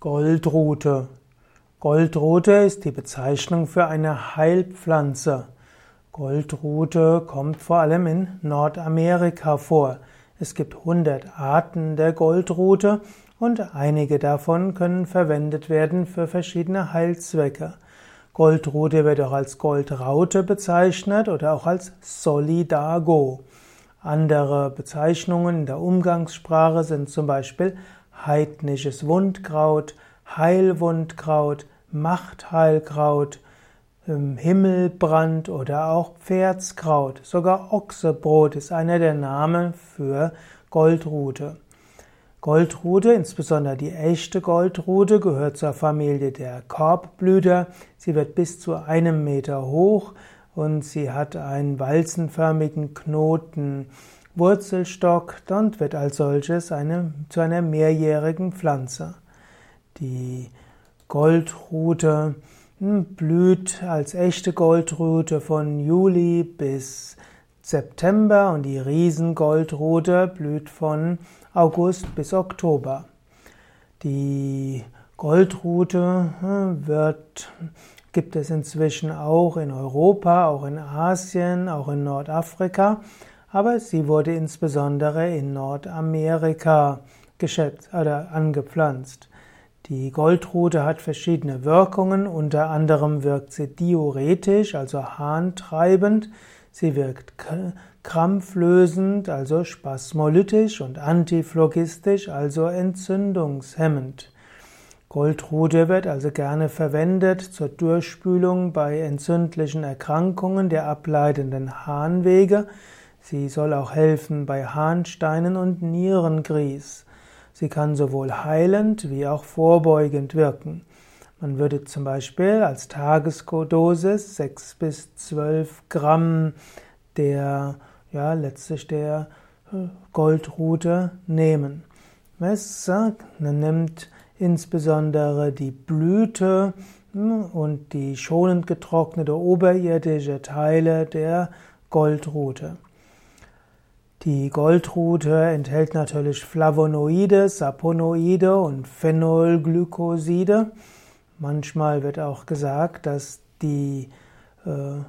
Goldrute. Goldrute ist die Bezeichnung für eine Heilpflanze. Goldrute kommt vor allem in Nordamerika vor. Es gibt 100 Arten der Goldrute und einige davon können verwendet werden für verschiedene Heilzwecke. Goldrute wird auch als Goldraute bezeichnet oder auch als Solidago. Andere Bezeichnungen in der Umgangssprache sind zum Beispiel heidnisches Wundkraut, Heilwundkraut, Machtheilkraut, ähm, Himmelbrand oder auch Pferdskraut. Sogar Ochsebrot ist einer der Namen für Goldrute. Goldrute, insbesondere die echte Goldrute, gehört zur Familie der Korbblüter. Sie wird bis zu einem Meter hoch und sie hat einen walzenförmigen Knoten. Wurzelstock und wird als solches eine, zu einer mehrjährigen Pflanze. Die Goldrute hm, blüht als echte Goldrute von Juli bis September und die Riesengoldrute blüht von August bis Oktober. Die Goldrute hm, wird, gibt es inzwischen auch in Europa, auch in Asien, auch in Nordafrika aber sie wurde insbesondere in Nordamerika geschätzt oder angepflanzt. Die Goldrute hat verschiedene Wirkungen, unter anderem wirkt sie diuretisch, also harntreibend, sie wirkt krampflösend, also spasmolytisch und antiphlogistisch, also entzündungshemmend. Goldrute wird also gerne verwendet zur Durchspülung bei entzündlichen Erkrankungen der ableitenden Harnwege, Sie soll auch helfen bei Harnsteinen und Nierengrieß. Sie kann sowohl heilend wie auch vorbeugend wirken. Man würde zum Beispiel als Tagesdosis 6 bis 12 Gramm der, ja, letztlich der äh, Goldrute nehmen. Man nimmt insbesondere die Blüte hm, und die schonend getrocknete oberirdische Teile der Goldrute. Die Goldrute enthält natürlich Flavonoide, Saponoide und Phenolglykoside. Manchmal wird auch gesagt, dass die, äh,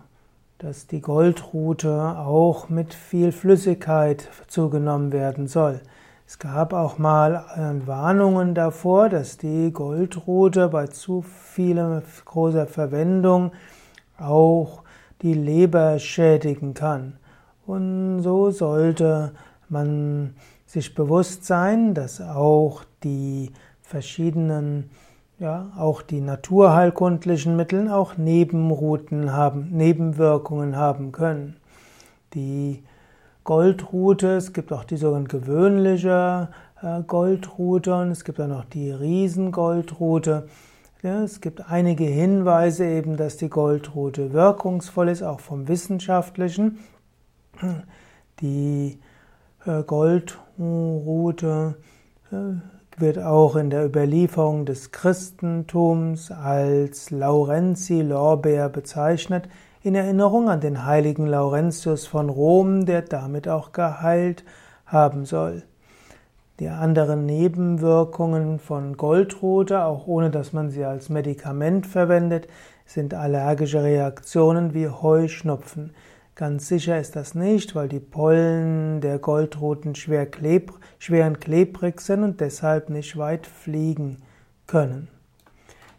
dass die Goldrute auch mit viel Flüssigkeit zugenommen werden soll. Es gab auch mal äh, Warnungen davor, dass die Goldrute bei zu viel großer Verwendung auch die Leber schädigen kann. Und so sollte man sich bewusst sein, dass auch die verschiedenen, ja, auch die naturheilkundlichen Mittel auch Nebenrouten haben, Nebenwirkungen haben können. Die Goldrute, es gibt auch die sogenannte gewöhnliche äh, Goldrute und es gibt auch noch die Riesengoldrute. Ja, es gibt einige Hinweise eben, dass die Goldrute wirkungsvoll ist, auch vom wissenschaftlichen. Die äh, Goldrute äh, wird auch in der Überlieferung des Christentums als Laurenzi-Lorbeer bezeichnet, in Erinnerung an den heiligen Laurentius von Rom, der damit auch geheilt haben soll. Die anderen Nebenwirkungen von Goldrute, auch ohne dass man sie als Medikament verwendet, sind allergische Reaktionen wie Heuschnupfen. Ganz sicher ist das nicht, weil die Pollen der Goldruten schwer, kleb, schwer und klebrig sind und deshalb nicht weit fliegen können.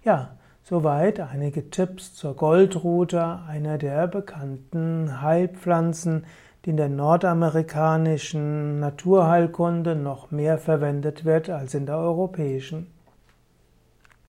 Ja, soweit einige Tipps zur Goldrute, einer der bekannten Heilpflanzen, die in der nordamerikanischen Naturheilkunde noch mehr verwendet wird als in der europäischen.